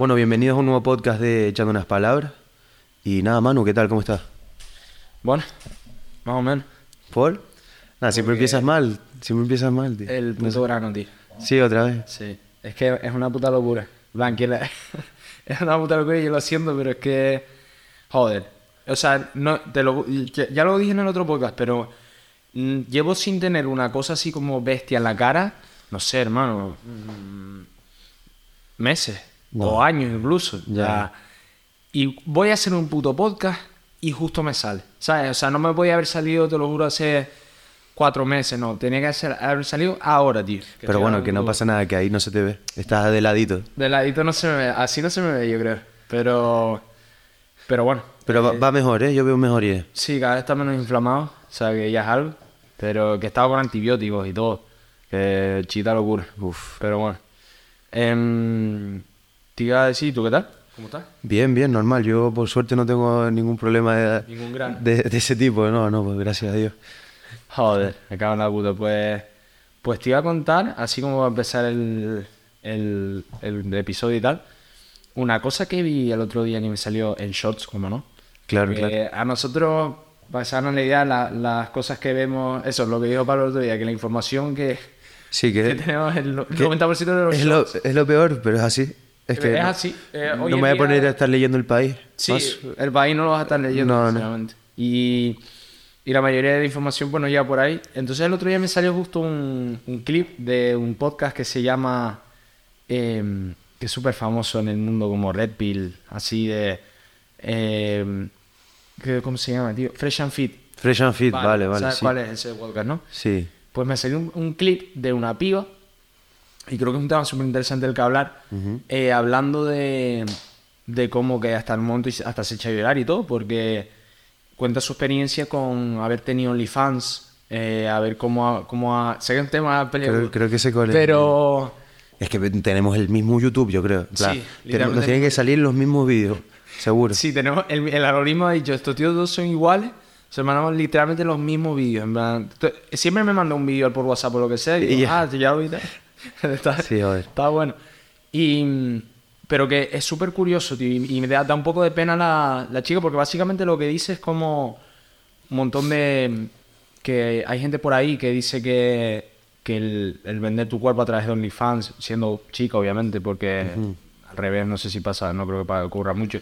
Bueno, bienvenidos a un nuevo podcast de Echando unas palabras. Y nada, Manu, ¿qué tal? ¿Cómo estás? Bueno, más o menos. ¿Por? Nada, siempre empiezas mal. Siempre empiezas mal, tío. El puto verano, tío. Sí, otra vez. Sí. Es que es una puta locura. La- es una puta locura y yo lo siento, pero es que... Joder. O sea, no, te lo, ya lo dije en el otro podcast, pero mm, llevo sin tener una cosa así como bestia en la cara, no sé, hermano, mm, meses o años incluso. Ya. Y voy a hacer un puto podcast y justo me sale, ¿sabes? O sea, no me podía haber salido, te lo juro, hace cuatro meses, no. Tenía que hacer- haber salido ahora, tío. Pero bueno, que no pasa nada, que ahí no se te ve. Estás de ladito. De ladito no se me ve, así no se me ve, yo creo. Pero. Pero bueno. Pero va, va mejor, ¿eh? Yo veo mejoría. Sí, cada vez está menos inflamado, o sea que ya es algo. Pero que estaba con antibióticos y todo. Que chita locura. Uf. Pero bueno. Em, te iba a decir, ¿tú qué tal? ¿Cómo estás? Bien, bien, normal. Yo por suerte no tengo ningún problema de, Ningún gran. de, de ese tipo. No, no, pues gracias a Dios. Joder, me cago en la puta. Pues, pues te iba a contar, así como va a empezar el, el, el episodio y tal, una cosa que vi el otro día que me salió en shorts, como no. Claro, Que claro. A nosotros, basarnos en la idea, la- las cosas que vemos, eso es lo que dijo Pablo el otro día, que la información que, Sí, que, que tenemos, el que 90% de los es, lo, shorts. es lo peor, pero es así. Es que Es no- así. Eh, no me voy a poner a estar leyendo el país. Sí, Más- el país no lo vas a estar leyendo, No. Y, y la mayoría de la información, pues no llega por ahí. Entonces el otro día me salió justo un, un clip de un podcast que se llama, em, que es súper famoso en el mundo como Red Pill, así de... em, ¿Cómo se llama, tío? Fresh and Fit. Fresh and Fit, vale, vale. ¿Sabes sí. cuál es ese podcast, no? Sí. Pues me salió un, un clip de una piba, y creo que es un tema súper interesante del que hablar, eh, hablando de, de cómo que hasta el momento hasta se echa a llorar y todo, porque cuenta su experiencia con haber tenido OnlyFans, eh, a ver cómo ha, cómo. Sé que es un tema peliagudo, Creo, creo que es. pero... Es que tenemos el mismo YouTube, yo creo. Claro, Sí, Tenemos- nos tienen que salir los mismos vídeos, seguro. Sí, tenemos el, el algoritmo ha dicho, estos tíos dos son iguales, se mandamos literalmente los mismos vídeos. En plan, t- siempre me manda un vídeo por WhatsApp o lo que sea y digo, ah, ya lo vi. está, Sí, joder. está bueno. Y, pero que es súper curioso, tío, y, y me da, da un poco de pena la, la chica porque básicamente lo que dice es como un montón de... que hay gente por ahí que dice que, que el, el vender tu cuerpo a través de OnlyFans, siendo chica obviamente, porque al revés no sé si pasa, no creo que ocurra mucho.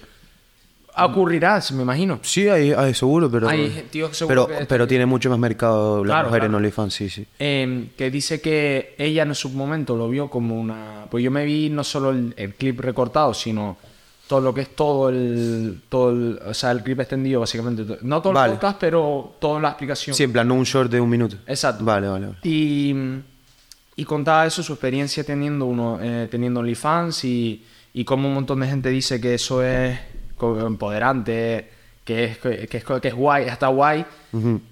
Ocurrirá, me imagino. Sí, hay, hay seguro, pero. Hay tíos seguro pero, que- pero tiene mucho más mercado la Claro, mujer en claro. OnlyFans, sí, sí. Eh, que dice que ella en su momento lo vio como una... Pues yo me vi no solo el, el clip recortado, sino todo lo que es todo el... Todo el o sea, el clip extendido, básicamente. No todo Vale. el podcast, pero toda la explicación. Sí, en plan, no un short de un minuto. Exacto. Vale, vale, vale. Y, y contaba eso, su experiencia teniendo uno, eh, teniendo OnlyFans y, y cómo un montón de gente dice que eso es empoderante, que es, que es, que es guay, está guay.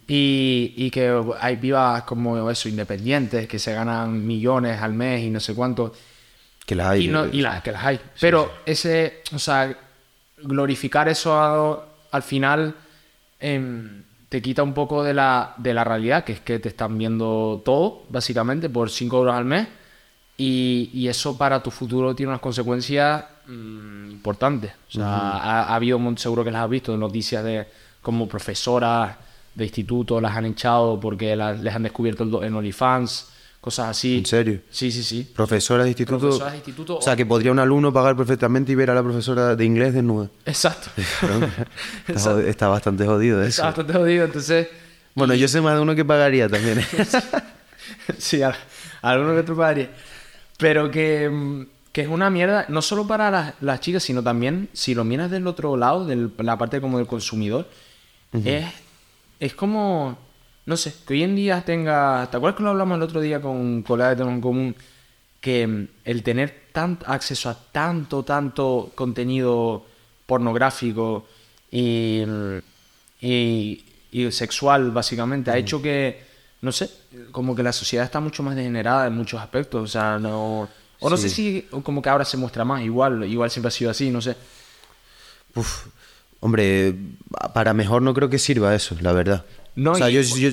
Y, y que hay vivas como eso, independientes, que se ganan millones al mes y no sé cuánto. Que las hay. Y, no- y las que las hay. Pero ese, o sea, glorificar eso a- al final em, te quita un poco de la, de la realidad, que es que te están viendo todo, básicamente, por 5 euros al mes. Y, y eso para tu futuro tiene unas consecuencias mm, importantes. O sea, ha, ha habido, seguro que las has visto, noticias de como profesoras de instituto las han echado porque las- les han descubierto el en OnlyFans, cosas así. ¿En serio? Sí, sí, sí. Profesora de instituto. Profesoras de instituto O sea, que podría un alumno pagar perfectamente y ver a la profesora de inglés desnuda. Exacto. Está, bastante jodido eso. Está bastante jodido, entonces... Bueno, yo sé más de uno que pagaría también. ¿eh? sí, a, a alguno que otro padre. Pero que, mm, que es una mierda, no solo para las, las chicas, sino también, si lo miras del otro lado, de la parte como del consumidor, es, es como, no sé, que hoy en día tenga... ¿Te acuerdas que lo hablamos el otro día con un colega que tengo en común? Que mm, el tener tan, acceso a tanto, tanto contenido pornográfico y, y, y sexual, básicamente, ha hecho que, no sé, como que la sociedad está mucho más degenerada en muchos aspectos. O sea, no. O no sé si como que ahora se muestra más, igual, igual siempre ha sido así, no sé. Uf, hombre, para mejor no creo que sirva eso, la verdad. No, o sea, yo, yo-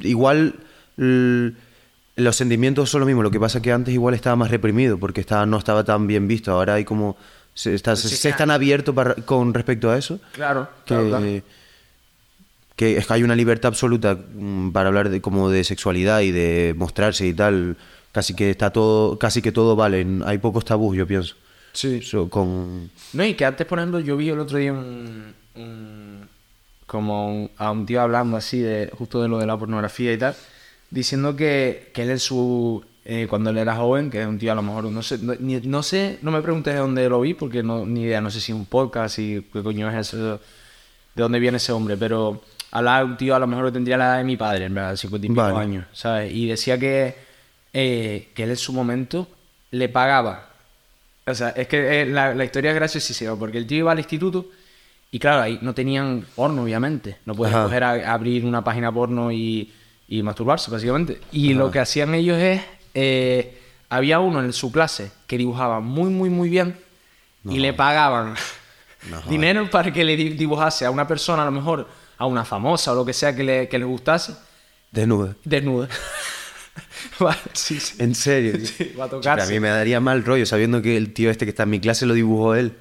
igual los sentimientos son lo mismo. Lo que pasa es que antes igual estaba más reprimido porque estaba, no estaba tan bien visto. Ahora hay como Se, está- se- están abiertos para- con respecto a eso. Claro, Que, claro, claro. que es que hay una libertad absoluta mm, para hablar de como de sexualidad y de mostrarse y tal. Casi que está todo, casi que todo vale. Hay pocos tabús, yo pienso. Sí. Con No, y que antes, por ejemplo, yo vi el otro día un, un- como un- a un tío hablando así de justo de lo de la pornografía y tal, diciendo que, que él en su eh, cuando él era joven, que es un tío a lo mejor no sé, no, ni- no sé, no me preguntes de dónde lo vi porque no ni idea, no sé si es un podcast y qué coño es eso, de dónde viene ese hombre, pero hablaba de un tío a lo mejor que tendría la edad de mi padre, en verdad, 50 y pico Vale. años, ¿sabes? Y decía que eh, que él en su momento le pagaba o sea, es que eh, la, la historia es graciosísima, porque el tío iba al instituto y claro, ahí no tenían porno, obviamente. No puedes Ajá. coger a, abrir una página porno y, y masturbarse, básicamente. Y lo que hacían ellos es, eh, había uno en su clase que dibujaba muy, muy, muy bien y le pagaban No dinero para que le di- dibujase a una persona, a lo mejor a una famosa o lo que sea que le, que le gustase, desnuda. desnuda. Sí, sí. En serio. Sí, va a Pero tocarse. a mí me daría mal rollo sabiendo que el tío este que está en mi clase lo dibujó él.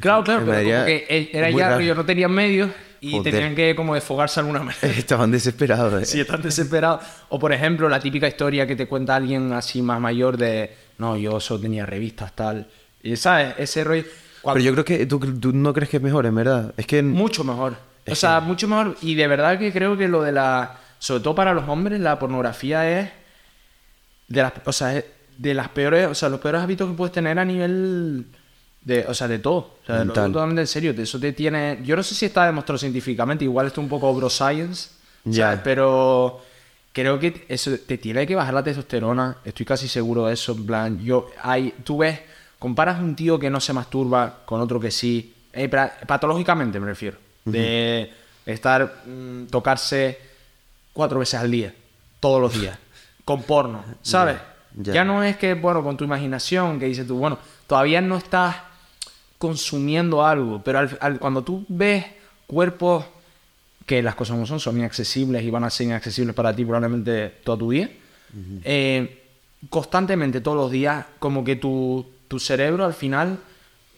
Claro, claro, pero daría- como que era ya ellos no tenían medios y Joder. tenían que como desfogarse de alguna manera. Estaban desesperados. eh. Si están desesperados. O por ejemplo, la típica historia que te cuenta alguien así más mayor de no, yo solo tenía revistas, tal. Y sabes, ese rollo. cuando- Pero yo creo que tú, tú no crees que es mejor, en verdad. Es que Mucho mejor. Es o sea, mucho mejor. Y de verdad que creo que lo de la. Sobre todo para los hombres, la pornografía es. De las, o sea, de las peores. O sea, los peores hábitos que puedes tener a nivel. De, o sea, de todo. O sea, de lo totalmente en serio. Eso te tiene. Yo no sé si está demostrado científicamente. Igual esto es un poco bro science. Ya. Pero. Creo que eso te tiene que bajar la testosterona. Estoy casi seguro de eso. En plan, yo. Hay, tú ves. Comparas un tío que no se masturba con otro que sí. eh, patológicamente me refiero. De estar. mm, tocarse cuatro veces al día. Todos los días. Con porno. ¿Sabes? Ya. Ya no es que, bueno, con tu imaginación, que dices tú, bueno, todavía no estás consumiendo algo, pero al- al- cuando tú ves cuerpos que las cosas como son, son inaccesibles y van a ser inaccesibles para ti probablemente todo tu día, eh, constantemente, todos los días, como que tu, tu cerebro al final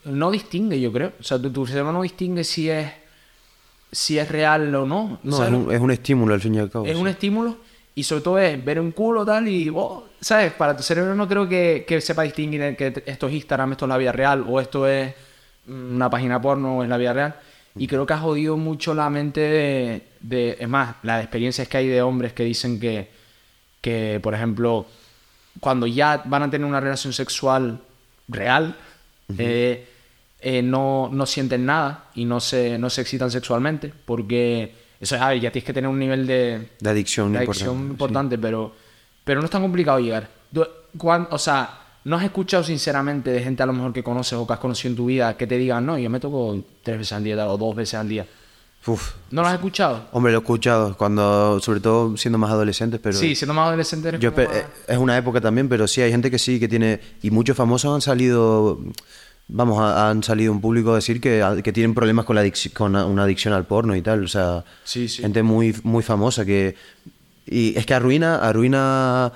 no distingue, yo creo. O sea, tu, tu cerebro no distingue si es si es real o no. no, es un, es un estímulo al fin y al cabo. es sí. un estímulo y sobre todo es ver un culo tal y, oh, ¿sabes? Para tu cerebro no creo que, que sepa distinguir que esto es Instagram, esto es la vida real o esto es una página porno o es la vida real. Y creo que ha jodido mucho la mente de, de- Es más, las experiencias que hay de hombres que dicen que, que, por ejemplo, cuando ya van a tener una relación sexual real, eh, eh, no, no sienten nada y no se, no se excitan sexualmente porque eso es, a ver, ya tienes que tener un nivel de, De adicción de importante, sí. pero, pero no es tan complicado llegar. O sea, ¿no has escuchado sinceramente de gente a lo mejor que conoces o que has conocido en tu vida que te digan, no, yo me toco tres veces al día o dos veces al día? Uf. ¿No lo has escuchado? Hombre, lo he escuchado, cuando, sobre todo siendo más adolescentes, pero... sí, siendo más adolescente eres Yo más- eh, es una época también, pero sí, hay gente que sí, que tiene... Y muchos famosos han salido... Vamos, ha- han salido en público a decir que, que tienen problemas con, la con una adicción al porno y tal. O sea, Sí, sí. gente muy, muy famosa que... Y es que arruina, arruina...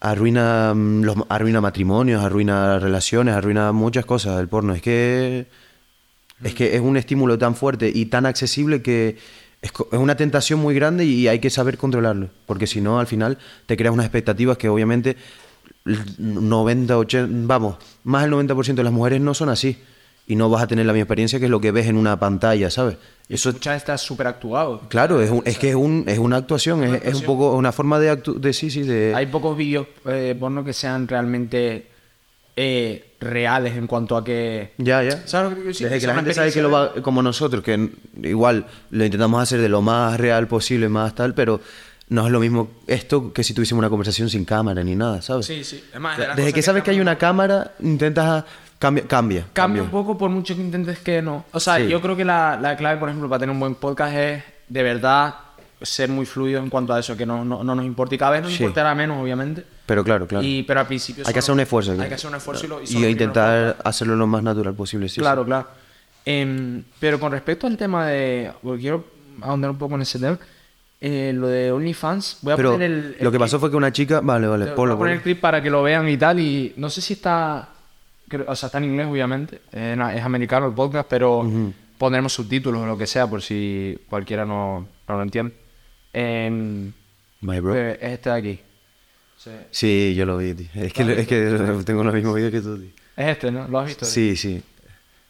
Arruina, mm, los, arruina matrimonios, arruina relaciones, arruina muchas cosas el porno. Es que... Es que es un estímulo tan fuerte y tan accesible que es, una tentación muy grande y hay que saber controlarlo. Porque si no, al final te creas unas expectativas que obviamente 90, 80, vamos, más del 90% de las mujeres no son así. Y no vas a tener la misma experiencia que es lo que ves en una pantalla, ¿sabes? Eso, Muchas está súper actuado. claro, es, un- es que es, un, es una actuación, es, es un poco una forma de, actu- de sí, sí, de... Hay pocos vídeos eh, porno que sean realmente eh, reales en cuanto a que... Ya, ya. ¿Sabes decir? Desde que la gente sabe que lo va, como nosotros, que igual lo intentamos hacer de lo más real posible, más tal, pero no es lo mismo esto que si tuviésemos una conversación sin cámara ni nada, ¿sabes? Sí, sí. Es más, de Desde que sabes que hay una cámara, intentas cambia, cambia, Cambia un poco por mucho que intentes que no. O sea, Sí. yo creo que la, la clave, por ejemplo, para tener un buen podcast es de verdad ser muy fluido en cuanto a eso, que no, no, no nos importa. Y cada vez nos Sí. importará menos, obviamente. Pero claro, claro. Y, pero al principio... hay que hacer un esfuerzo. Hay que hacer un esfuerzo y, lo- y intentar hacerlo lo más natural posible. Sí, claro, claro. Em, pero con respecto al tema de... Porque quiero ahondar un poco en ese tema. Eh, lo de OnlyFans, voy a Pero poner el... lo que pasó fue que una chica... Vale, vale, Voy a ponlo, poner el ponlo. clip para que lo vean y tal. Y no sé si está. creo- o sea, está en inglés obviamente, es, es americano el podcast, pero pondremos subtítulos o lo que sea por si cualquiera no, no lo entiende. En, My bro. eh, es este de aquí. Sí. Sí, yo lo vi, tío. Es que, es que tengo los mismos vídeos que tú, tío. Es este, ¿no? ¿Lo has visto? Sí, sí.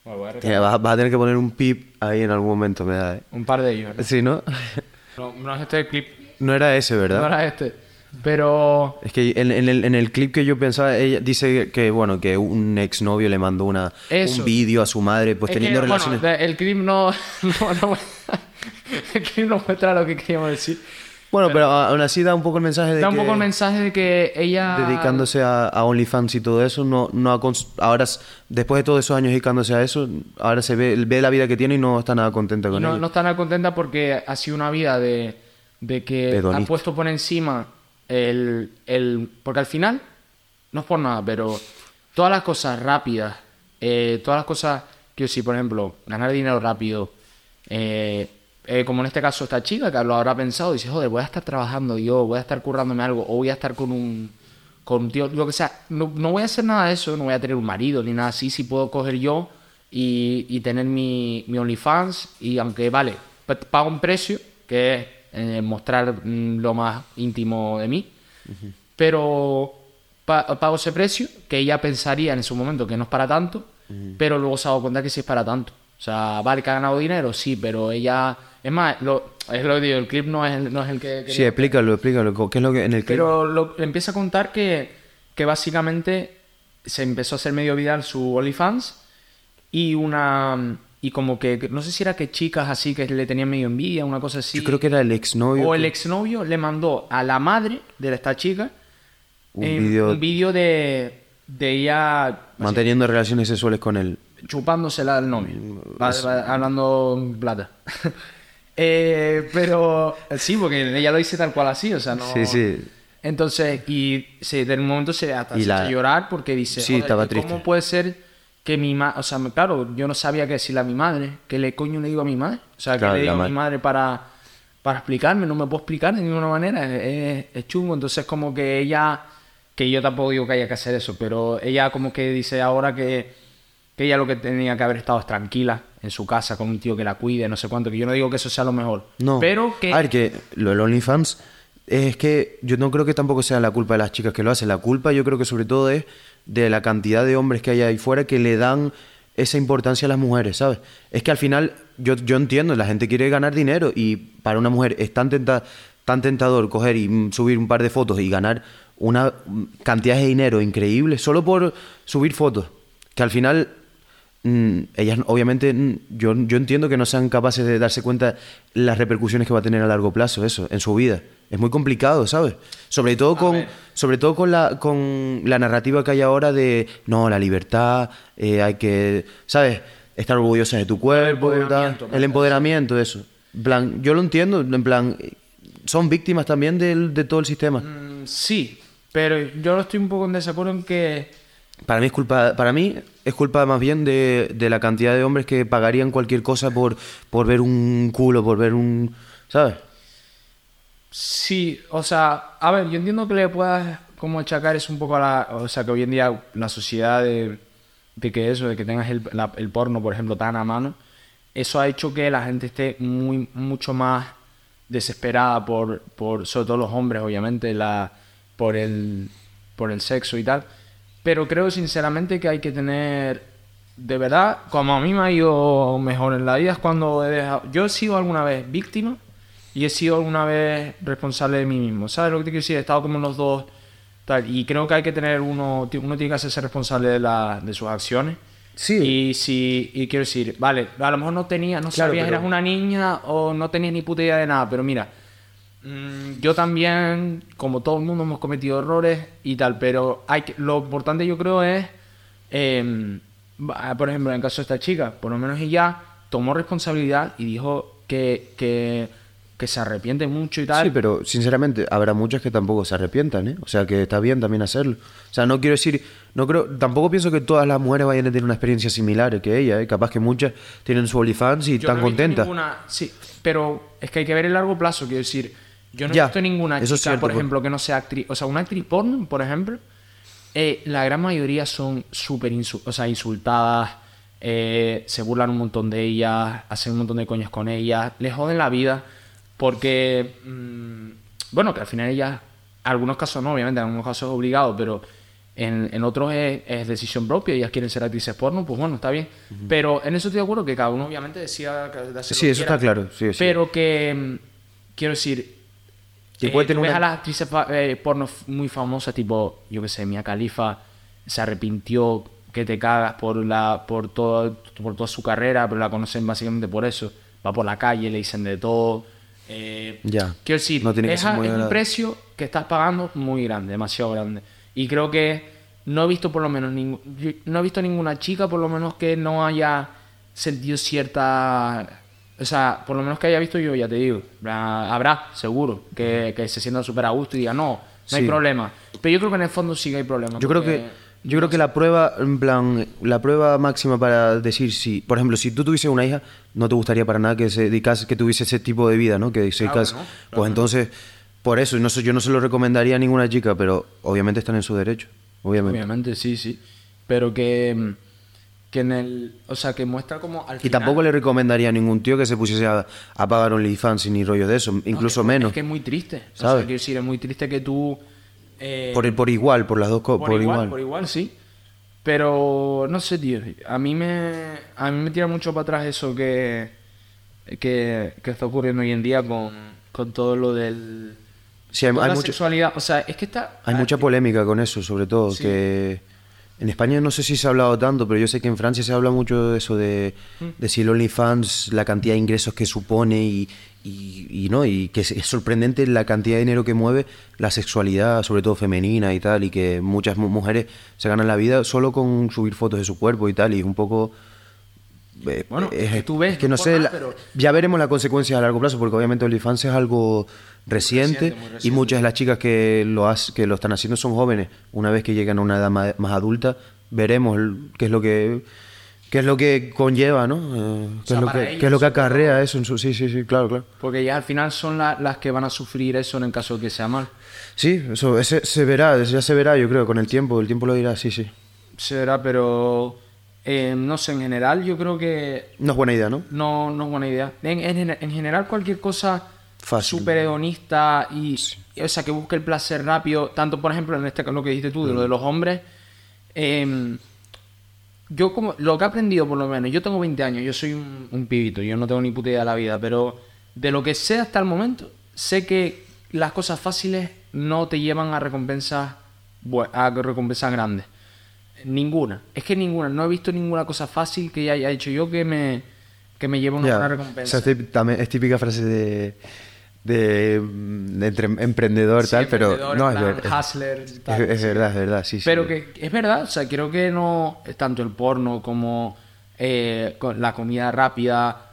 Bueno, voy a Tía, vas a tener que poner un pip ahí en algún momento, me da, ¿eh? Un par de ellos. ¿no? Sí, ¿no? No, no es este el clip, No era ese, ¿verdad? no era este. Pero Es que en, en el, en el clip que yo pensaba, ella dice que, bueno, que un exnovio le mandó una, Eso. un vídeo a su madre, pues es teniendo que, relaciones... Bueno, el clip no, no, no- el clip no muestra lo que queríamos decir. Bueno, pero aún así da un poco el mensaje de Da un que poco el mensaje de que ella... dedicándose a, a OnlyFans y todo eso, no, no ha ahora después de todos esos años dedicándose a eso, ahora se ve, ve la vida que tiene y no está nada contenta con no, ella. no está nada contenta porque ha sido una vida de, de que ha puesto por encima el, el... Porque al final, no es por nada, pero todas las cosas rápidas, eh, todas las cosas, que sí, por ejemplo, ganar dinero rápido, eh, eh, como en este caso esta chica que lo habrá pensado, dice, joder, voy a estar trabajando yo, voy a estar currándome algo, o voy a estar con un, con un tío, lo que sea, no, no voy a hacer nada de eso, no voy a tener un marido ni nada así, si puedo coger yo y, y tener mi, mi OnlyFans, y aunque vale, pa- pago un precio, que es eh, mostrar mm, lo más íntimo de mí, pero pa- pago ese precio que ella pensaría en su momento que no es para tanto, pero luego se ha dado cuenta que sí es para tanto. O sea, vale que ha ganado dinero, sí, pero ella... Es más, lo, es lo que digo, el clip no es el, no es el que... Sí, quería- explícalo, explícalo, ¿qué es lo que en el clip? pero lo, empieza a contar que, que básicamente se empezó a hacer medio viral su OnlyFans y una... Y como que, no sé si era que chicas así que le tenían medio envidia, una cosa así. Yo creo que era el exnovio. O el que- exnovio le mandó a la madre de esta chica Un eh, vídeo- un vídeo de, de ella manteniendo relaciones sexuales con él. Chupándosela al novio. Mm, va- hablando en plata. Eh, pero sí, porque ella lo dice tal cual así, o sea, no... Sí, sí. Entonces, y sí, de un momento se hasta se la- llorar porque dice, Sí, "Joder, estaba ¿y triste. ¿cómo puede ser que mi madre, o sea, claro, yo no sabía qué decirle a mi madre, ¿qué le coño le digo a mi madre? O sea, Claro, que le digo a mi madre para, para explicarme, no me puedo explicar de ninguna manera, es, es- es chungo, entonces como que ella, que yo tampoco digo que haya que hacer eso, pero ella como que dice ahora que, que ella lo que tenía que haber estado es tranquila en su casa con un tío que la cuide, no sé cuánto, que yo no digo que eso sea lo mejor, No. pero que... A ver, que lo del OnlyFans es que yo no creo que tampoco sea la culpa de las chicas que lo hacen. La culpa yo creo que sobre todo es de la cantidad de hombres que hay ahí fuera que le dan esa importancia a las mujeres, ¿sabes? Es que al final yo, yo entiendo, la gente quiere ganar dinero y para una mujer es tan, tenta- tan tentador coger y mm, subir un par de fotos y ganar una mm, cantidad de dinero increíble solo por subir fotos. Que al final ellas obviamente mm, yo, yo entiendo que no sean capaces de darse cuenta las repercusiones que va a tener a largo plazo eso en su vida. Es muy complicado sabes sobre todo con sobre todo con la con la narrativa que hay ahora de no la libertad eh, hay que sabes estar orgullosa de tu cuerpo tal, empoderamiento, el empoderamiento eso. En plan yo lo entiendo en plan son víctimas también del- de todo el sistema. Mm, sí, pero yo estoy un poco en desacuerdo en que... Para mí es culpa, para mí es culpa más bien de, de la cantidad de hombres que pagarían cualquier cosa por, por ver un culo, por ver un, ¿sabes? Sí, o sea, a ver, yo entiendo que le puedas como achacar eso un poco a la... O sea, que hoy en día la sociedad de, de que eso, de que tengas el, la- el porno, por ejemplo, tan a mano, eso ha hecho que la gente esté muy, mucho más desesperada por, por sobre todo los hombres, obviamente, la, por, el, por el sexo y tal. Pero creo sinceramente que hay que tener, de verdad, como a mí me ha ido mejor en la vida, es cuando he dejado... Yo he sido alguna vez víctima y he sido alguna vez responsable de mí mismo. ¿Sabes lo que te quiero decir? He estado como en los dos. Tal, y creo que hay que tener uno, uno tiene que hacerse responsable de, la, de sus acciones. Sí. Y si, y quiero decir, vale, a lo mejor no tenías, no Claro, sabías, pero- eras una niña o no tenías ni puta idea de nada, pero mira, yo también, como todo el mundo, hemos cometido errores y tal, pero hay que, lo importante yo creo es, eh, va- por ejemplo, en el caso de esta chica, por lo menos ella tomó responsabilidad y dijo que, que, que se arrepiente mucho y tal. Sí, pero sinceramente habrá muchas que tampoco se arrepientan, ¿eh? O sea, que está bien también hacerlo. O sea, no quiero decir, no creo, tampoco pienso que todas las mujeres vayan a tener una experiencia similar que ella, ¿eh? Capaz que muchas tienen su OnlyFans y Yo están no he visto contentas. ninguna- sí, pero es que hay que ver el largo plazo, quiero decir. Yo no he visto ninguna chica, cierto, por pues. ejemplo, que no sea actriz. O sea, una actriz porno, por ejemplo, eh, la gran mayoría son súper insu- o sea, insultadas, eh, se burlan un montón de ellas, hacen un montón de coñas con ellas, les joden la vida porque, mm, bueno, que al final ellas, en algunos casos no, obviamente, en algunos casos es obligado, pero en, en otros es, es decisión propia, ellas quieren ser actrices porno, pues bueno, está bien. Pero en eso estoy de acuerdo que cada uno obviamente decida que- de hacer lo Sí, que eso quiera. está claro, sí, sí. Pero que, mm, quiero decir, Que eh, puede tú tener ves una- a las actrices eh, porno muy famosas, tipo, yo que sé, Mia Khalifa se arrepintió que te cagas por la por todo por toda su carrera, pero la conocen básicamente por eso. Va por la calle, le dicen de todo. eh, Ya. Quiero decir, No tiene que es, a- un precio que estás pagando muy grande, demasiado grande. Y creo que no he visto por lo menos ningún, no he visto ninguna chica por lo menos que no haya sentido cierta o sea, por lo menos que haya visto yo, ya te digo, habrá, seguro, que, que se sienta súper a gusto y diga, no, no hay problema. Pero yo creo que en el fondo sí que hay problema. Yo creo que yo creo que la prueba, en plan, la prueba máxima para decir si, por ejemplo, si tú tuvieses una hija, no te gustaría para nada que se dedicase, que tuviese ese tipo de vida, ¿no? Que se Claro que dedicase- no, claro pues entonces, por eso, no sé, yo no se lo recomendaría a ninguna chica, pero obviamente están en su derecho, obviamente. Obviamente, sí, sí. Pero que, mm, que en el. O sea, que muestra como al Y final- tampoco le recomendaría a ningún tío que se pusiese a, a pagar OnlyFans ni rollo de eso, No, incluso es- menos. Es que es muy triste. O sea, ¿Sabes? quiero decir, es muy triste que tú. eh, por, por igual, por las dos cosas, por, igual, por igual, sí. Pero no sé, tío. A mí me, a mí me tira mucho para atrás eso que, que, que está ocurriendo hoy en día con, con todo lo del. Sí, hay, hay la mucho- sexualidad. O sea, es que está. Hay mucha polémica con eso, sobre todo, Sí. que en España no sé si se ha hablado tanto, pero yo sé que en Francia se habla mucho de eso, de, Mm. de si el OnlyFans, la cantidad de ingresos que supone y, y, y no, y que es, es sorprendente la cantidad de dinero que mueve la sexualidad, sobre todo femenina y tal, y que muchas mu- mujeres se ganan la vida solo con subir fotos de su cuerpo y tal, y es un poco... eh, Bueno, es- que tú ves, que no sé, la- pero- ya veremos las consecuencias a largo plazo, porque obviamente OnlyFans es algo reciente, y muchas de las chicas que lo, has- que lo están haciendo son jóvenes. Una vez que llegan a una edad más, adulta, veremos qué es lo que qué es lo que conlleva, ¿no? Eh, qué, sea, es lo que, ellos, qué es lo que acarrea eso en su... Sí, sí, sí, claro, claro. Porque ya al final son la- las que van a sufrir eso en el caso de que sea mal. Sí, eso ese, se verá, ya se verá, yo creo, con el tiempo. El tiempo lo dirá, sí, sí. Se verá, pero. eh, no sé, en general yo creo que No es buena idea, ¿no? no, no es buena idea. En, en- en general, cualquier cosa. Súper hedonista y, y, O sea, que busque el placer rápido. Tanto, por ejemplo, en este lo que dijiste tú, de lo de los hombres. em, yo, como. Lo que he aprendido, por lo menos. Yo tengo 20 años, yo soy un, un pibito, yo no tengo ni puta idea de la vida, pero de lo que sé hasta el momento, sé que las cosas fáciles no te llevan a recompensas, a recompensas grandes. Ninguna. Es que ninguna. No he visto ninguna cosa fácil que haya hecho yo que me, que me lleve a una O recompensa. sea, es típica frase de, de, de entre- emprendedor, Sí, tal, pero no, es, plan, ver- hustler, es, tal, es sí. verdad, es verdad, sí, sí. Pero que es verdad, o sea, creo que no, tanto el porno como eh, la comida rápida,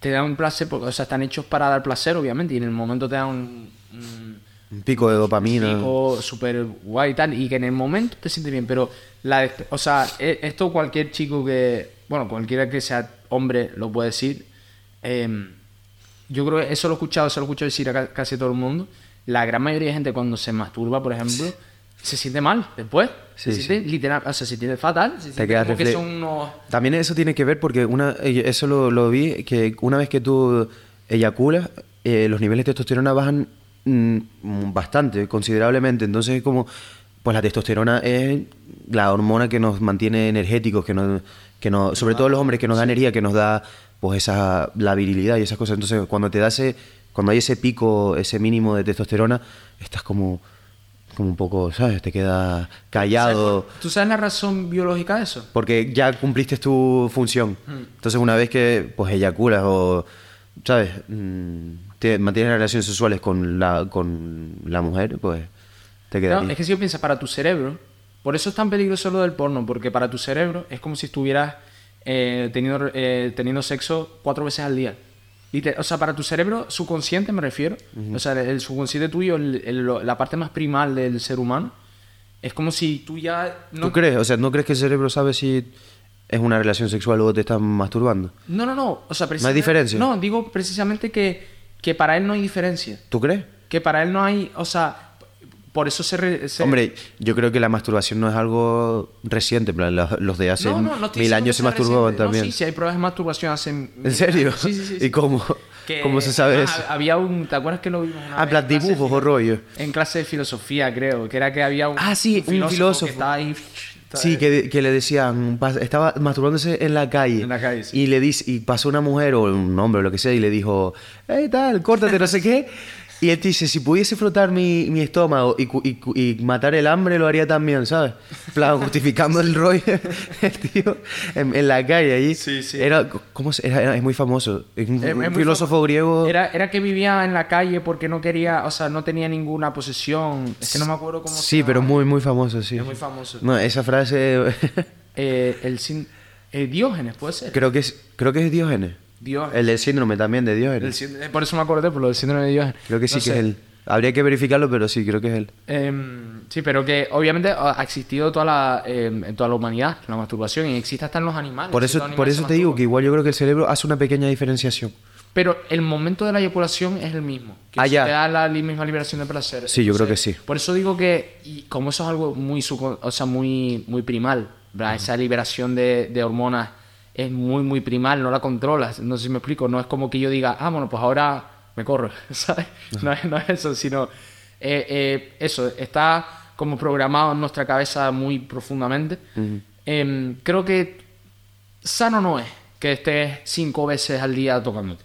te dan un placer, porque, o sea, están hechos para dar placer, obviamente, y en el momento te dan un, un Un pico de dopamina. pico súper guay y tal, y que en el momento te sientes bien, pero, la, o sea, e- esto cualquier chico que, bueno, cualquiera que sea hombre lo puede decir, em, yo creo que eso lo he escuchado, eso lo he escuchado decir a ca- casi todo el mundo. La gran mayoría de gente cuando se masturba, por ejemplo, se siente mal después. Sí, se siente literal, o sea, se siente fatal. Se siente quedas como que refle- son unos... También eso tiene que ver porque una, eh, eso lo, lo vi, que una vez que tú eyaculas, eh, los niveles de testosterona bajan mm, bastante, considerablemente. Entonces es como, pues la testosterona es la hormona que nos mantiene energéticos, que nos, que nos, sobre todo los hombres, que nos da energía, que nos da pues esa, la virilidad y esas cosas. Entonces cuando te da ese, cuando hay ese pico, ese mínimo de testosterona, estás como, como un poco, ¿sabes? Te quedas callado. ¿Tú sabes la razón biológica de eso? Porque ya cumpliste tu función. Entonces, una vez que pues eyaculas o, ¿sabes? Mm, te mantienes relaciones sexuales con la, con la mujer, pues te quedas No, es que si yo piensas para tu cerebro, por eso es tan peligroso lo del porno, porque para tu cerebro es como si estuvieras eh, teniendo, eh, teniendo sexo cuatro veces al día. O sea, para tu cerebro subconsciente me refiero, o sea, el subconsciente tuyo, el- el- la parte más primal del ser humano, es como si tú ya... No, ¿Tú crees? O sea, ¿no crees que el cerebro sabe si es una relación sexual o te están masturbando? no, no, no, o sea, ¿No hay precisamente- diferencia? No, digo precisamente que, que para él no hay diferencia. ¿Tú crees? que para él no hay, o sea, por eso se, re- se- Hombre, yo creo que la masturbación no es algo reciente, en plan, los, de hace No, no, no estoy mil años se masturbaban también. sí, sí, hay pruebas de masturbación hace... ¿En serio? Sí, sí, sí. sí. ¿Y cómo? Que- ¿Cómo se sabe eso? Había un... ¿Te acuerdas que lo vimos una Ah, vez plan en dibujos o rollo. En clase de filosofía, creo, que era que había un, Ah, sí, un filósofo. que estaba ahí... Sí, que, que le decían, estaba masturbándose en la calle. En la calle, sí. Y le dice, y pasó una mujer o un hombre o lo que sea y le dijo, hey tal, córtate, no sé qué. Y él dice, si pudiese frotar mi, mi estómago y, y y matar el hambre, lo haría también, ¿sabes? Plan, justificando el rollo, el tío, en, en la calle allí. Sí, sí. Era, ¿cómo se- era, era- es muy famoso. Es un, Es- es un muy filósofo famo- griego. Era, era que vivía en la calle porque no quería, o sea, no tenía ninguna posesión. Es que no me acuerdo cómo se Sí, pero llama. muy, muy famoso, sí. Es muy famoso. No, esa frase Eh, el sin... eh, Diógenes, puede ser. creo que es, creo que es Diógenes. Diógenes. El del síndrome también de El Diógenes. sínd- eh, por eso me acordé, por lo del síndrome de Diógenes. Creo que sí No que sé. es él. Habría que verificarlo, pero sí, creo que es él. Em, sí, pero que obviamente ha existido toda la, em, en toda la humanidad la masturbación y existe hasta en los animales. Por eso, por eso te digo que igual yo creo que el cerebro hace una pequeña diferenciación. Pero el momento de la eyaculación es el mismo. Que Ah, se ya. te da la misma liberación de placer. Sí, yo creo que sí. Por eso digo que, y como eso es algo muy, o sea, muy, muy primal, ¿verdad? esa liberación de, de hormonas es muy, muy primal, no la controlas. No sé si me explico. No es como que yo diga, ah, bueno, pues ahora me corro, ¿sabes? No es, no es eso, sino eh, eh, eso, está como programado en nuestra cabeza muy profundamente. Em, creo que sano no es que estés cinco veces al día tocándote.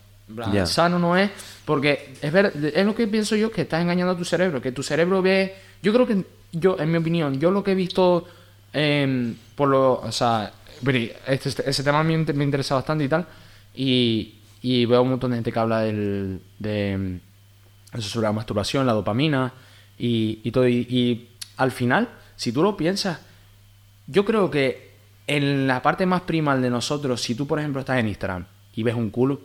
Sano no es, porque es, ver, es lo que pienso yo, que estás engañando a tu cerebro, que tu cerebro ve, yo creo que, yo, en mi opinión, yo lo que he visto, em, por lo, o sea, este, este- ese tema me, me interesa bastante y tal, y, veo un montón de gente que habla del, de, eso sobre la masturbación, la dopamina y, todo, y, y al final, si tú lo piensas, yo creo que en la parte más primal de nosotros, si tú, por ejemplo, estás en Instagram y ves un culo,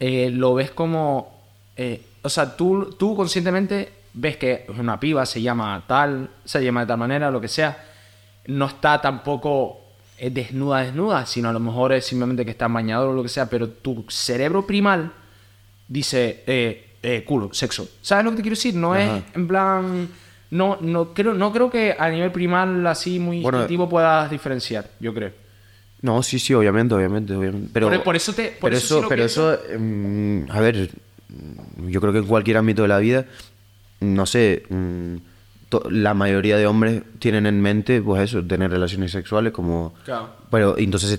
eh, lo ves como. eh, o sea, tú, tú conscientemente ves que es una piba, se llama tal, se llama de tal manera, lo que sea. No está tampoco eh, desnuda, desnuda, sino a lo mejor es simplemente que está en bañador o lo que sea, pero tu cerebro primal dice eh, eh, culo, sexo. ¿Sabes lo que te quiero decir? No Ajá. es en plan. No, no, creo, no creo que a nivel primal así muy Bueno, instintivo puedas diferenciar, yo creo. No, sí, sí, obviamente, obviamente. obviamente. Pero, Por- por eso te- por pero eso eso, sí lo pero pienso. eso mm, a ver, yo creo que en cualquier ámbito de la vida, no sé, mm, la mayoría de hombres tienen en mente, pues eso, tener relaciones sexuales como... Claro. Pero entonces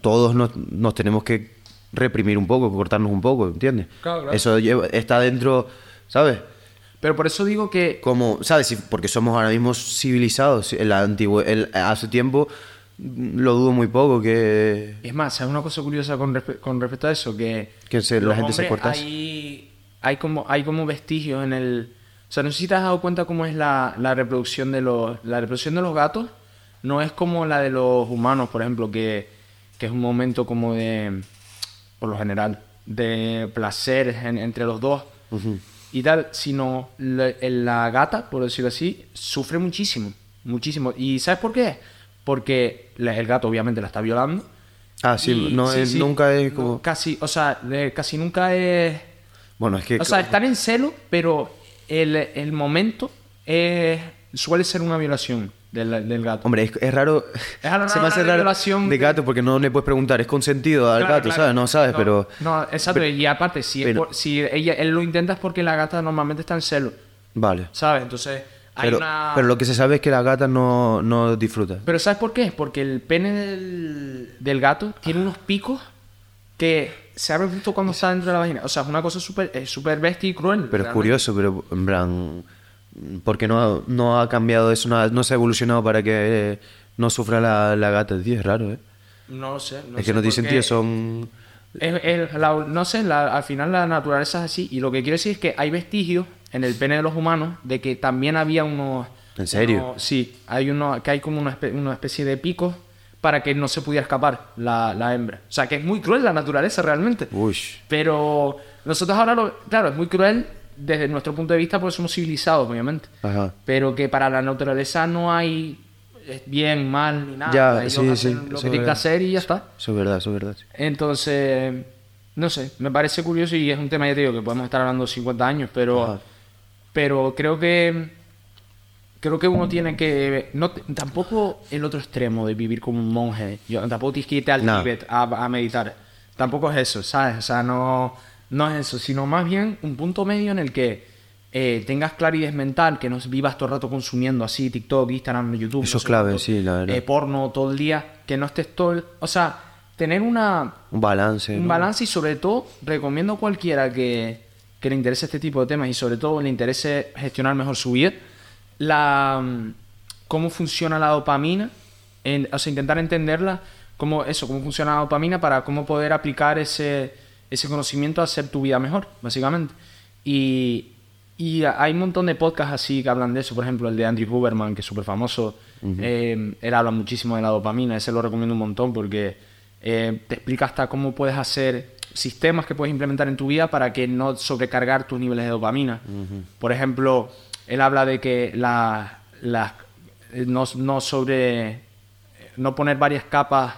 todos nos, nos tenemos que reprimir un poco, cortarnos un poco, ¿entiendes? Claro, claro. Eso lleva- está dentro, ¿sabes? Pero por eso digo que. como, ¿sabes? Porque somos ahora mismo civilizados. El antiguo, el, hace tiempo mm, lo dudo muy poco que, Es más, ¿sabes una cosa curiosa con, respe- con respecto a eso? Que, que se- la gente se cortase. Hay, hay, como, hay como vestigios en el. O sea, no sé si te has dado cuenta cómo es la, la reproducción de los. La reproducción de los gatos no es como la de los humanos, por ejemplo, que, que es un momento como de. Por lo general, de placer en- entre los dos y tal, sino la, la gata, por decirlo así, sufre muchísimo, muchísimo. ¿Y sabes por qué? Porque el gato obviamente la está violando. Ah, sí, Y- no es- nunca es no, como... casi, o sea, casi nunca es... Bueno, es que... O sea, están en celo, pero el, el momento es- suele ser una violación del, del gato. Hombre, es, es raro... Es raro se me hace raro violación de gato porque no le puedes preguntar, ¿es consentido al Claro, gato? claro. ¿Sabes? No sabes, pero... No, exacto. y aparte, si, es pero- por- si ella, él lo intenta es porque la gata normalmente está en celo, Vale. ¿sabes? Entonces, hay Pero, una... pero lo que se sabe es que la gata no, no disfruta. Pero ¿sabes por qué? Porque el pene del, del gato tiene unos picos que se abren justo cuando está dentro de la vagina. O sea, es una cosa súper es súper bestia y cruel. Pero es curioso, pero en plan... ¿Por qué no, no ha cambiado eso? No, ha- no se ha evolucionado para que eh, no sufra la, la gata, tío. Es raro, ¿eh? No lo sé. es sé que no tiene sentido, son... Es- es la- no sé, la- al final la naturaleza es así. Y lo que quiero decir es que hay vestigios en el pene de los humanos de que también había unos... ¿En serio? unos- sí, hay uno, que hay como una, espe- una especie de picos para que no se pudiera escapar la, la hembra. O sea, que es muy cruel la naturaleza realmente. Uy. Pero nosotros ahora, lo, claro, es muy cruel desde nuestro punto de vista porque somos civilizados, obviamente. Ajá. Pero que para la naturaleza no hay eh, bien, mal ni nada. Ya, Ellos sí, hacen sí, lo que tienen que hacer y ya está. Eso es verdad, eso es verdad. Entonces, no sé, me parece curioso y es un tema, ya te digo, que podemos estar hablando 50 años, pero, Ajá. pero creo que creo que uno tiene que. No, tampoco el otro extremo de vivir como un monje. Yo, tampoco tienes que irte al No. Tíbet a, a meditar. Tampoco es eso, ¿sabes? O sea, no, no es eso, sino más bien un punto medio en el que eh, tengas claridad mental, que no vivas todo el rato consumiendo así TikTok, Instagram, YouTube. Eso no es clave, cuánto, sí, la verdad. eh, porno todo el día, que no estés todo. el- o sea, tener una, Un balance. un ¿no? balance y sobre todo recomiendo a cualquiera que, que le interese este tipo de temas y sobre todo le interese gestionar mejor su vida, la, mm, cómo funciona la dopamina, en- o sea, intentar entenderla, cómo, eso, cómo funciona la dopamina para cómo poder aplicar ese, ese conocimiento a hacer tu vida mejor, básicamente. Y, y hay un montón de podcasts así que hablan de eso, por ejemplo el de Andrew Huberman, que es súper famoso, eh, él habla muchísimo de la dopamina, ese lo recomiendo un montón porque eh, te explica hasta cómo puedes hacer sistemas que puedes implementar en tu vida para que no sobrecargar tus niveles de dopamina. Por ejemplo, él habla de que la, la- eh, no, no sobre no poner varias capas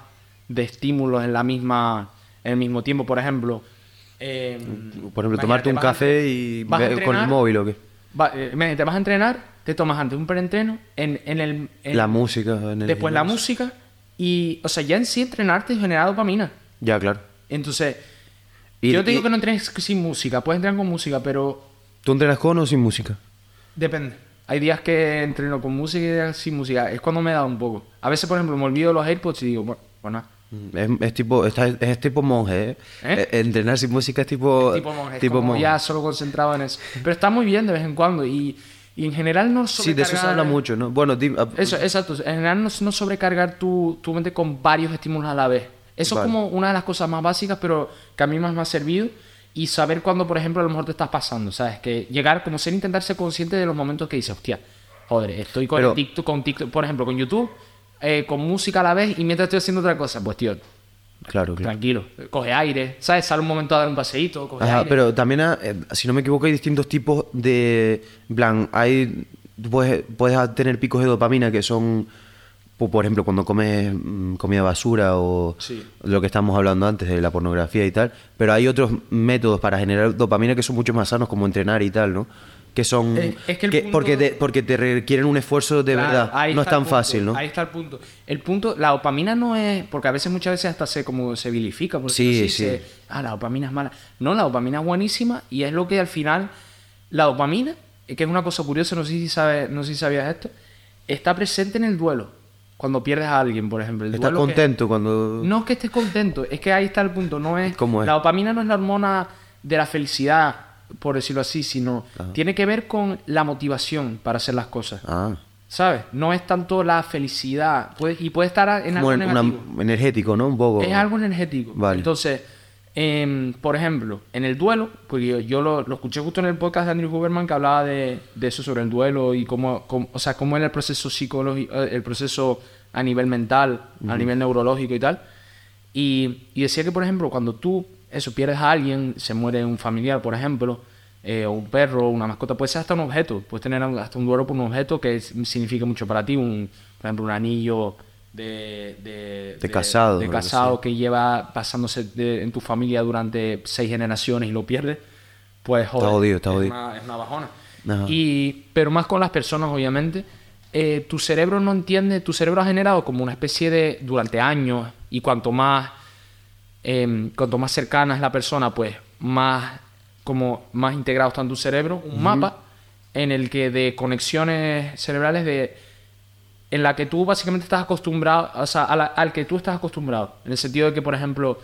de estímulos en la misma en el mismo tiempo, por ejemplo. eh, Por ejemplo, tomarte un café y vas a ver con el entrenar, móvil o qué. va- eh, te vas a entrenar, te tomas antes un preentreno, en, en el... en- La música. En el Después la música y, o sea, ya en sí entrenarte genera dopamina. Ya, claro. Entonces, Y- yo te digo y- que no entrenes sin música, puedes entrenar con música, pero ¿Tú entrenas con o sin música? Depende. Hay días que entreno con música y días sin música. Es cuando me da un poco. A veces, por ejemplo, me olvido los AirPods y digo, bueno, pues nada. Mm, Es, es tipo, está- es tipo monje, ¿eh? ¿Eh? Eh, Entrenar sin música es tipo. tipo monje, es tipo como monje. ya solo concentrado en eso. Pero está muy bien de vez en cuando y, y en general no Sí, de eso se habla sobrecargar- mucho, ¿no? Bueno, di- ah, Eso, exacto. En general no, no sobrecargar tu, tu mente con varios estímulos a la vez. Eso Vale. es como una de las cosas más básicas, pero que a mí más me ha servido. Y saber cuándo, por ejemplo, a lo mejor te estás pasando, ¿sabes? Que llegar, como ser, intentar ser consciente de los momentos que dices, hostia, joder, estoy con, Pero- TikTok, con TikTok, por ejemplo, con YouTube, eh, con música a la vez y mientras estoy haciendo otra cosa, pues tío, Claro, claro. tranquilo, coge aire, ¿sabes? Sale un momento a dar un paseíto, coge Ajá, aire. pero también, ah, eh, si no me equivoco, hay distintos tipos de... Plan, hay... Puedes, puedes tener picos de dopamina que son, por ejemplo, cuando comes mm, comida basura o Sí. lo que estamos hablando antes de la pornografía y tal. Pero hay otros métodos para generar dopamina que son mucho más sanos, como entrenar y tal, ¿no? Que son... Es- es que el punto- porque, te, porque te requieren un esfuerzo de Claro, verdad. No es tan punto, fácil, ¿no? Ahí está el punto. El punto, la dopamina no es, porque a veces, muchas veces hasta se como se vilifica, porque Sí, sí. ah, la dopamina es mala. No, la dopamina es buenísima y es lo que al final, la dopamina, eh, que es una cosa curiosa, no sé si sabes, no sé si sabías esto, está presente en el duelo. Cuando pierdes a alguien, por ejemplo. El Estás que- contento cuando... no es que estés contento, es que ahí está el punto. No es, ¿Cómo es? La dopamina no es la hormona de la felicidad, por decirlo así, sino tiene que ver con la motivación para hacer las cosas. Ah. ¿Sabes? No es tanto la felicidad. Puede, y puede estar en algo en- una- negativo. energético, ¿no? Un poco. Es algo energético. Vale. Entonces, em, por ejemplo, en el duelo, porque yo, yo lo, lo escuché justo en el podcast de Andrew Huberman que hablaba de, de eso sobre el duelo y cómo, cómo- o sea, cómo era el proceso psicológico, eh, el proceso a nivel mental, a nivel neurológico y tal. Y, y decía que, por ejemplo, cuando tú, eso, pierdes a alguien, se muere un familiar, por ejemplo, eh, o un perro, una mascota, puede ser hasta un objeto, puedes tener hasta un duelo por un objeto que significa mucho para ti, un, por ejemplo, un anillo de, de, De casado, de casado que lleva pasándose de- en tu familia durante seis generaciones y lo pierdes, pues joder, jodido, está es, jodido. Una, es una bajona. Ajá. Y, pero más con las personas, obviamente, eh, tu cerebro no entiende, tu cerebro ha generado como una especie de, durante años, y cuanto más, em, cuanto más cercana es la persona, pues más, como más integrado está en tu cerebro, un mapa en el que de conexiones cerebrales de en la que tú básicamente estás acostumbrado, o sea, a la- al que tú estás acostumbrado. En el sentido de que, por ejemplo,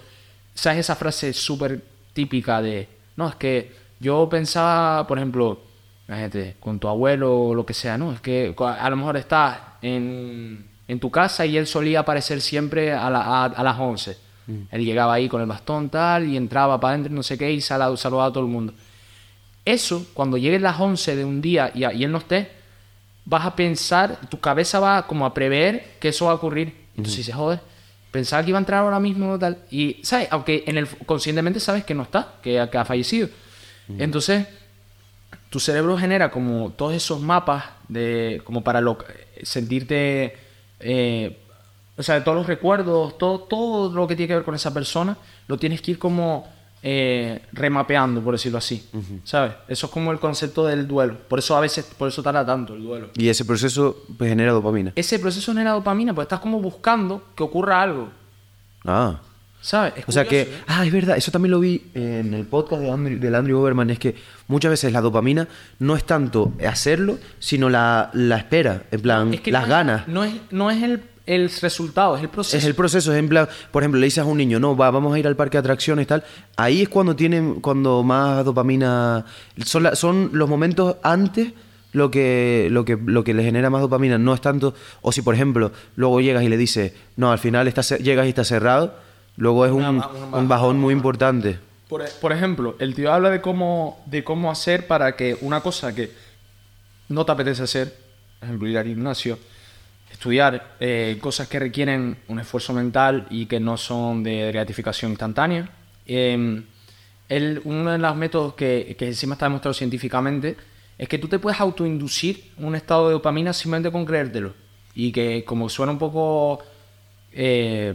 ¿sabes esa frase súper típica de, no, es que yo pensaba, por ejemplo, imagínate, con tu abuelo o lo que sea, no, es que a lo mejor estás en, en tu casa y él solía aparecer siempre a, la- a- a las 11. Él llegaba ahí con el bastón tal y entraba para adentro, no sé qué, y saludaba a todo el mundo. Eso, cuando lleguen las 11 de un día y, y él no esté, vas a pensar, tu cabeza va como a prever que eso va a ocurrir. Entonces dices, joder, pensaba que iba a entrar ahora mismo tal. Y, ¿sabes? Aunque en el, conscientemente sabes que no está, que, ha- que ha fallecido. Entonces, tu cerebro genera como todos esos mapas de como para lo, sentirte eh, o sea todos los recuerdos todo todo lo que tiene que ver con esa persona lo tienes que ir como eh, remapeando, por decirlo así. ¿Sabes? Eso es como el concepto del duelo. Por eso a veces, por eso tarda tanto el duelo. Y ese proceso pues, genera dopamina. Ese proceso genera dopamina, pues estás como buscando que ocurra algo. Ah. ¿Sabes? Es O sea que, ¿eh? ah, es verdad, eso también lo vi en el podcast de Andrew, del Andrew Overman, es que muchas veces la dopamina no es tanto hacerlo, sino la, la espera, en plan, Es que las no ganas. no es, no es el, el resultado, es el proceso. Es el proceso, es en plan, por ejemplo, le dices a un niño, no, va, vamos a ir al parque de atracciones y tal. Ahí es cuando tienen, cuando más dopamina. Son, la- son los momentos antes lo que, lo que, lo que le genera más dopamina. No es tanto. O si, por ejemplo, luego llegas y le dices, no, al final está, llegas y está cerrado, luego es un, Una ba- un bajón muy importante. Por, por ejemplo, el tío habla de cómo, de cómo hacer para que una cosa que no te apetece hacer, por ejemplo, ir al gimnasio, estudiar, eh, cosas que requieren un esfuerzo mental y que no son de gratificación instantánea. eh, él- uno de los métodos que, que encima está demostrado científicamente es que tú te puedes autoinducir un estado de dopamina simplemente con creértelo. Y que como suena un poco eh,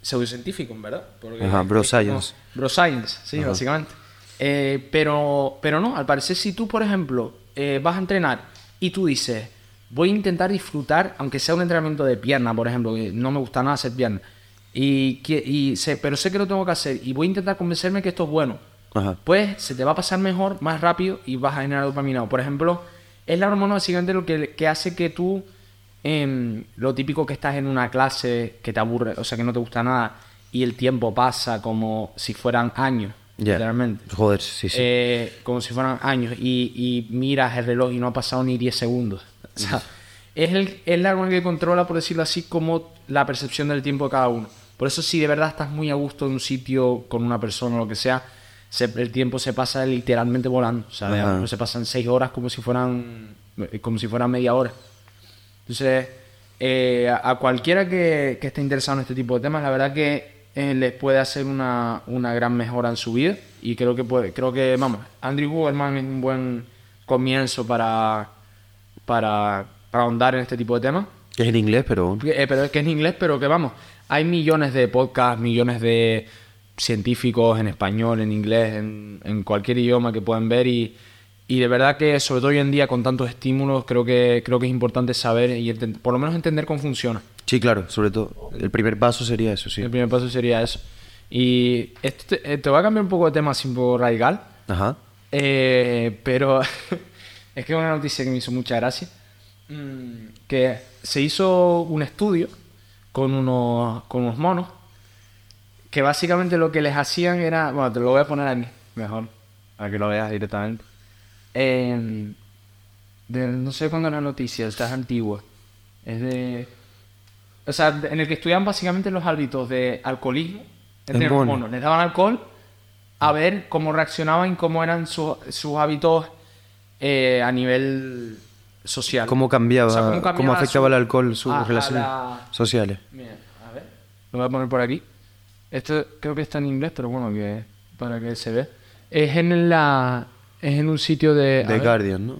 pseudocientífico, en verdad. Porque Ajá, bro science. Bro science, sí, Ajá. básicamente. Eh, pero, pero no, al parecer si tú, por ejemplo, eh, vas a entrenar y tú dices, voy a intentar disfrutar, aunque sea un entrenamiento de pierna, por ejemplo, que no me gusta nada hacer pierna, y, que- y sé, pero sé que lo tengo que hacer y voy a intentar convencerme que esto es bueno, Ajá. pues se te va a pasar mejor, más rápido y vas a generar dopamina. Por ejemplo, es la hormona básicamente lo que, que hace que tú, em, lo típico que estás en una clase que te aburre, o sea, que no te gusta nada, y el tiempo pasa como si fueran años, Ya. literalmente. Joder, sí, sí. Eh, como si fueran años, y, y miras el reloj y no ha pasado ni 10 segundos. O sea, es, el, es la que controla, por decirlo así, como la percepción del tiempo de cada uno. Por eso, si de verdad estás muy a gusto en un sitio con una persona o lo que sea, se- el tiempo se pasa literalmente volando. O sea, se pasan 6 horas como si fueran eh, como si fueran media hora. Entonces, eh, a a cualquiera que, que esté interesado en este tipo de temas, la verdad que eh, les puede hacer una, una gran mejora en su vida. Y creo que puede, creo que, vamos, Andrew Gooderman es un buen comienzo para, para, para ahondar en este tipo de temas. Que es en inglés, pero. Eh, pero es que es en inglés, pero que vamos, hay millones de podcasts, millones de científicos en español, en inglés, en, en cualquier idioma que puedan ver y, y de verdad que sobre todo hoy en día con tantos estímulos creo que creo que es importante saber y por lo menos entender cómo funciona. Sí, claro, sobre todo. El primer paso sería eso, sí. El primer paso sería eso. Y esto te, eh, voy a cambiar un poco de tema así un poco radical, Ajá. eh, pero es que es una noticia que me hizo mucha gracia. Mm, Que se hizo un estudio con unos, con unos monos que básicamente lo que les hacían era. Bueno, te lo voy a poner aquí, mejor, para que lo veas directamente. En- de- no sé cuándo es la noticia, esta es antigua. Es de. O sea, en el que estudian básicamente los hábitos de alcoholismo entre los mono. monos. Les daban alcohol a ver cómo reaccionaban y cómo eran su- sus hábitos eh, a nivel social. ¿Cómo cambiaba, O sea, cómo, cambiaba afectaba su- el alcohol sus a- a relaciones la- sociales? Mira, a ver. Lo voy a poner por aquí. Esto creo que está en inglés, pero bueno, que para que se ve. Es en la es en un sitio de The Guardian, ¿no?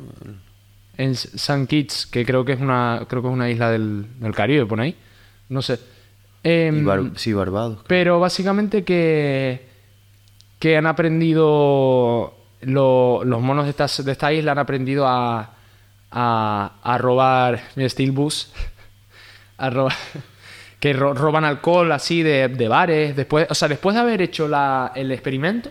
en St. Kitts, que creo que es una creo que es una isla del, del Caribe, pone ahí. No sé. Em, Y Bar- sí, Barbados. pero básicamente que, que han aprendido, lo- los monos de esta, de esta isla han aprendido a, a, a robar, mira, Steel Bus, a robar, que ro- roban alcohol así de, de bares, después, o sea, después de haber hecho el experimento,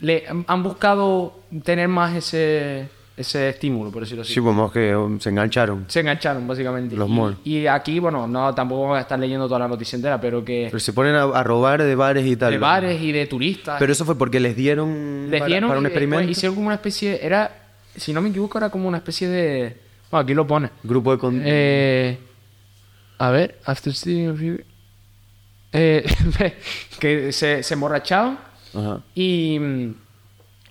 le han buscado tener más ese, ese estímulo, por decirlo así. Sí, pues que um, se engancharon. Se engancharon, básicamente. Los Y- monos. Y, aquí, bueno, no tampoco voy a estar leyendo toda la noticia entera, pero que Pero se ponen a, a robar de bares y tal. de bares y de turistas. Pero eso fue porque les dieron, les para, dieron para un experimento. hicieron como una especie, era, si no me equivoco, era como una especie de, bueno, aquí lo pone. Grupo de... con- Eh, a ver, after a few- eh, que se, se emborrachaban Ajá. y, mm,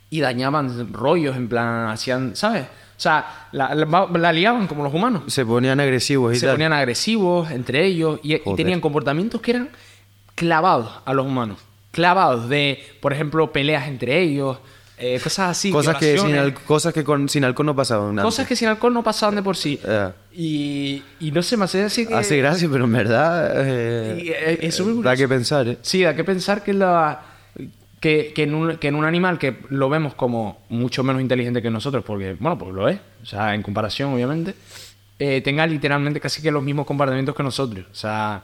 y dañaban rollos, en plan, hacían, ¿sabes? O sea, la, la- la liaban como los humanos. Se ponían agresivos y se tal. ponían agresivos entre ellos y, tenían comportamientos que eran clavados a los humanos. Clavados de, por ejemplo, peleas entre ellos, eh, cosas así. cosas, que sin al- cosas que con, sin alcohol no pasaban. antes. cosas que sin alcohol no pasaban de por sí. Y, y no sé, me hace así que... hace gracia, pero en verdad... eh, y, eh, eso me da que pensar, ¿eh? Sí, da que pensar que la... que, que en un, que en un animal que lo vemos como mucho menos inteligente que nosotros, porque, bueno, pues lo es, o sea, en comparación, obviamente, eh, tenga literalmente casi que los mismos comportamientos que nosotros. O sea,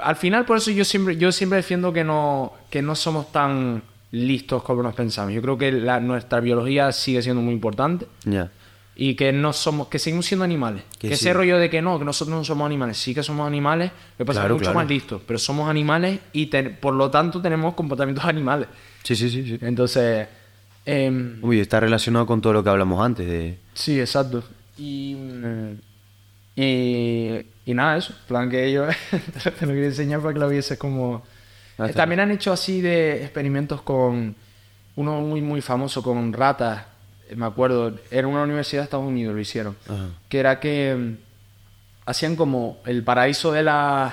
al final, por eso yo siempre, yo siempre defiendo que no, que no somos tan listos como nos pensamos. Yo creo que la- nuestra biología sigue siendo muy importante Ya. Y que no somos, que seguimos siendo animales. Que Que, sí. ese rollo de que no, que nosotros no somos animales, sí que somos animales, lo que pasa es Claro, que mucho claro. más listos, pero somos animales y ten- por lo tanto tenemos comportamientos animales. Sí, sí, sí. sí. Entonces, em, Uy, está relacionado con todo lo que hablamos antes de... Sí, exacto. Y, mm, y, y nada, eso. En plan que yo te lo quería enseñar para que lo vieses como... Ah, También han hecho así de experimentos con... Uno muy, muy famoso con ratas. Me acuerdo, era una universidad de Estados Unidos, lo hicieron. Ajá. Que era que mm, hacían como el paraíso de, las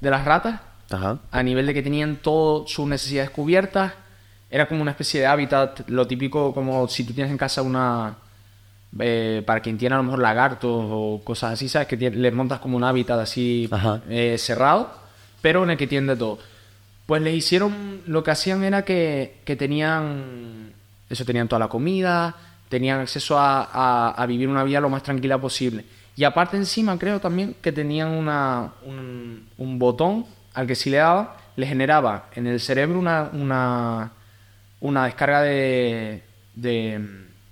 de las ratas Ajá. a nivel de que tenían todas sus necesidades cubiertas. Era como una especie de hábitat, lo típico como si tú tienes en casa una... eh, para quien tiene a lo mejor lagartos o cosas así, ¿sabes? Que les montas como un hábitat así eh, cerrado, pero en el que tienen de todo. Pues les hicieron, lo que hacían era que, que tenían, eso, tenían toda la comida, tenían acceso a, a- a vivir una vida lo más tranquila posible. Y aparte encima creo también que tenían una, un, un botón al que si le daba, le generaba en el cerebro una, una, una descarga de, de...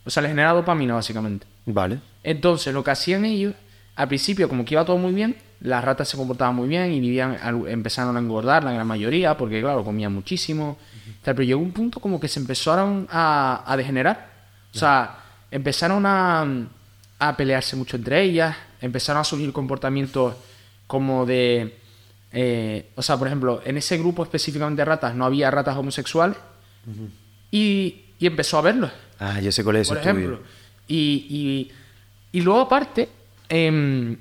O sea, le generaba dopamina básicamente. Vale. Entonces, lo que hacían ellos, al principio, como que iba todo muy bien, las ratas se comportaban muy bien y vivían, empezaron a engordar la gran mayoría, porque claro, comían muchísimo. Pero llegó un punto como que se empezaron a, a degenerar. O sea, empezaron a, a pelearse mucho entre ellas, empezaron a surgir comportamientos como de... eh, o sea, por ejemplo, en ese grupo específicamente de ratas no había ratas homosexuales y, y empezó a verlos Ah, ya sé cuál es por ejemplo. Y, y, y luego aparte, em,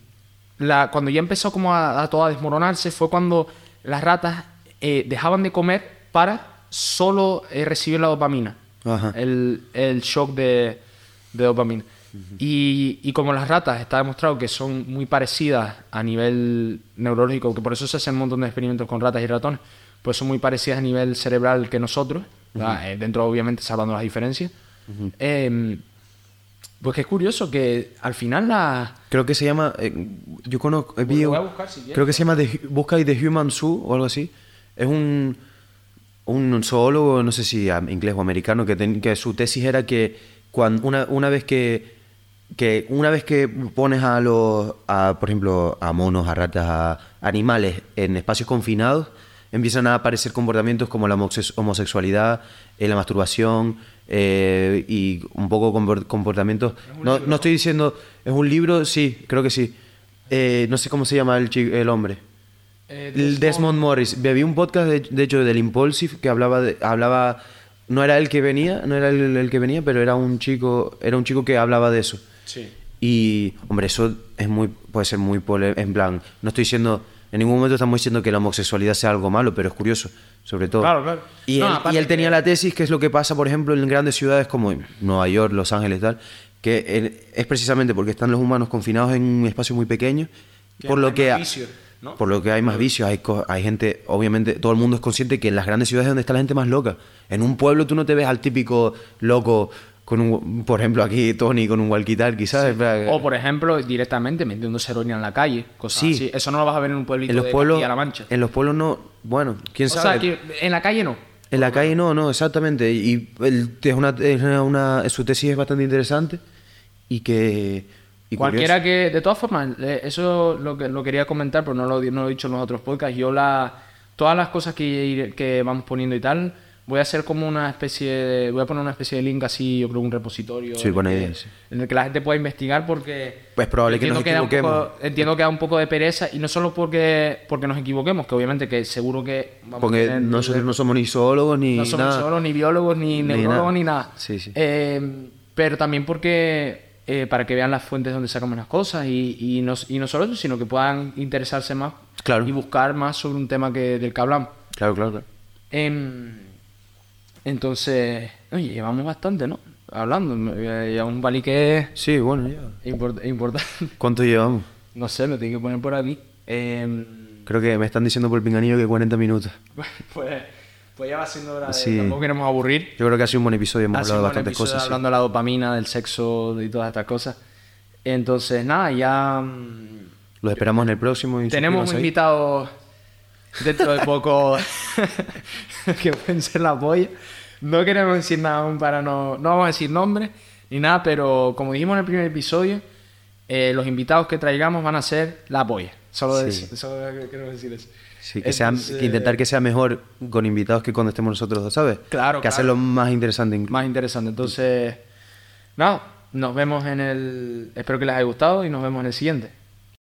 la, cuando ya empezó como a, a todo a desmoronarse, fue cuando las ratas eh, dejaban de comer para solo eh, recibir la dopamina. Ajá. El, el shock de, de dopamina. y, y como las ratas está demostrado que son muy parecidas a nivel neurológico, que por eso se hacen un montón de experimentos con ratas y ratones, pues son muy parecidas a nivel cerebral que nosotros. Eh, dentro obviamente salvando las diferencias. Em, pues que es curioso que al final la... Creo que se llama... eh, yo conozco... visto- voy a buscar si creo que se llama The, busca ahí The Human Zoo o algo así. Es un, un zoólogo, no sé si inglés o americano, que, ten- que su tesis era que cuando, una, una vez que, que una vez que pones a los, a, por ejemplo, a monos, a ratas, a animales en espacios confinados, empiezan a aparecer comportamientos como la homosex- homosexualidad, eh, la masturbación eh, y un poco compor- comportamientos. No, no estoy diciendo, es un libro, sí, creo que sí. Eh, no sé cómo se llama el, el hombre. Eh, Desmond Morris. Vi un podcast, de, de hecho, del Impulsive que hablaba, de, hablaba... No era el que venía, no era el, el que venía, pero era un chico, era un chico que hablaba de eso. Sí. Y, hombre, eso es muy, puede ser muy En plan, no estoy diciendo, en ningún momento estamos diciendo que la homosexualidad sea algo malo, pero es curioso, sobre todo. Claro, claro. Y, No, él, y él tenía la tesis, que es lo que pasa, por ejemplo, en grandes ciudades como Nueva York, Los Ángeles, tal, que es precisamente porque están los humanos confinados en un espacio muy pequeño, Que por lo que ¿no? por lo que hay más vicios, hay, hay gente, obviamente, todo el mundo es consciente que en las grandes ciudades es donde está la gente más loca. En un pueblo tú no te ves al típico loco con un, por ejemplo, aquí Tony con un walkie-talkie, ¿sabes? O por ejemplo, directamente metiéndose heroína en la calle, cosas Sí. así. Eso no lo vas a ver en un pueblito en los de pueblos, Castilla-La Mancha. en los pueblos no, bueno, quién o sabe. sea, que en la calle no. En la calle no, no, exactamente. Y el- es una, es una- su tesis es bastante interesante y que... y Cualquiera que, de todas formas, eso lo que lo quería comentar, pero no lo, no lo he dicho en los otros podcasts. Yo la, todas las cosas que, que vamos poniendo y tal, voy a hacer como una especie de, voy a poner una especie de link así, yo creo un repositorio. Sí, buena idea, sí. En el que la gente pueda investigar porque... Pues probable que entiendo nos equivoquemos. poco- entiendo que da un poco de pereza y no solo porque, porque nos equivoquemos, que obviamente que seguro que... vamos a Porque tener- nosotros no somos ni zoólogos ni no somos nada. psicólogos, ni biólogos, ni, Ni neurólogos, nada. ni nada. Sí, sí. Eh, pero también porque eh, para que vean las fuentes donde sacamos las cosas y, y, no, y no solo eso, sino que puedan interesarse más Claro. y buscar más sobre un tema que, del que hablamos. Claro, claro, claro. Em, entonces, oye, llevamos bastante, ¿no? Hablando, ya un balí que es Sí, bueno, ya. import- importante. ¿Cuánto llevamos? No sé, lo tengo que poner por aquí. Em, Creo que me están diciendo por el pinganillo que 40 minutos. pues, Pues ya va siendo hora de... Sí. Tampoco queremos aburrir. Yo creo que ha sido un buen episodio, hemos Ha hablado de bastantes episodio cosas. sí. Hablando de la dopamina, del sexo y todas estas cosas. Entonces, nada, ya... mm, Los esperamos en el próximo. y Tenemos un suscríbanse ahí. invitado dentro de poco que pueden ser la polla. No queremos decir nada aún para no... No vamos a decir nombres ni nada, pero como dijimos en el primer episodio, eh, los invitados que traigamos van a ser la polla. Solo, Sí. de- solo queremos decir eso. Sí, que, sea- Entonces, que intentar que sea mejor con invitados que cuando estemos nosotros dos, ¿sabes? Claro, Que claro. hacerlo más interesante. Más interesante. Entonces, nada, nos vemos en el... Espero que les haya gustado y nos vemos en el siguiente.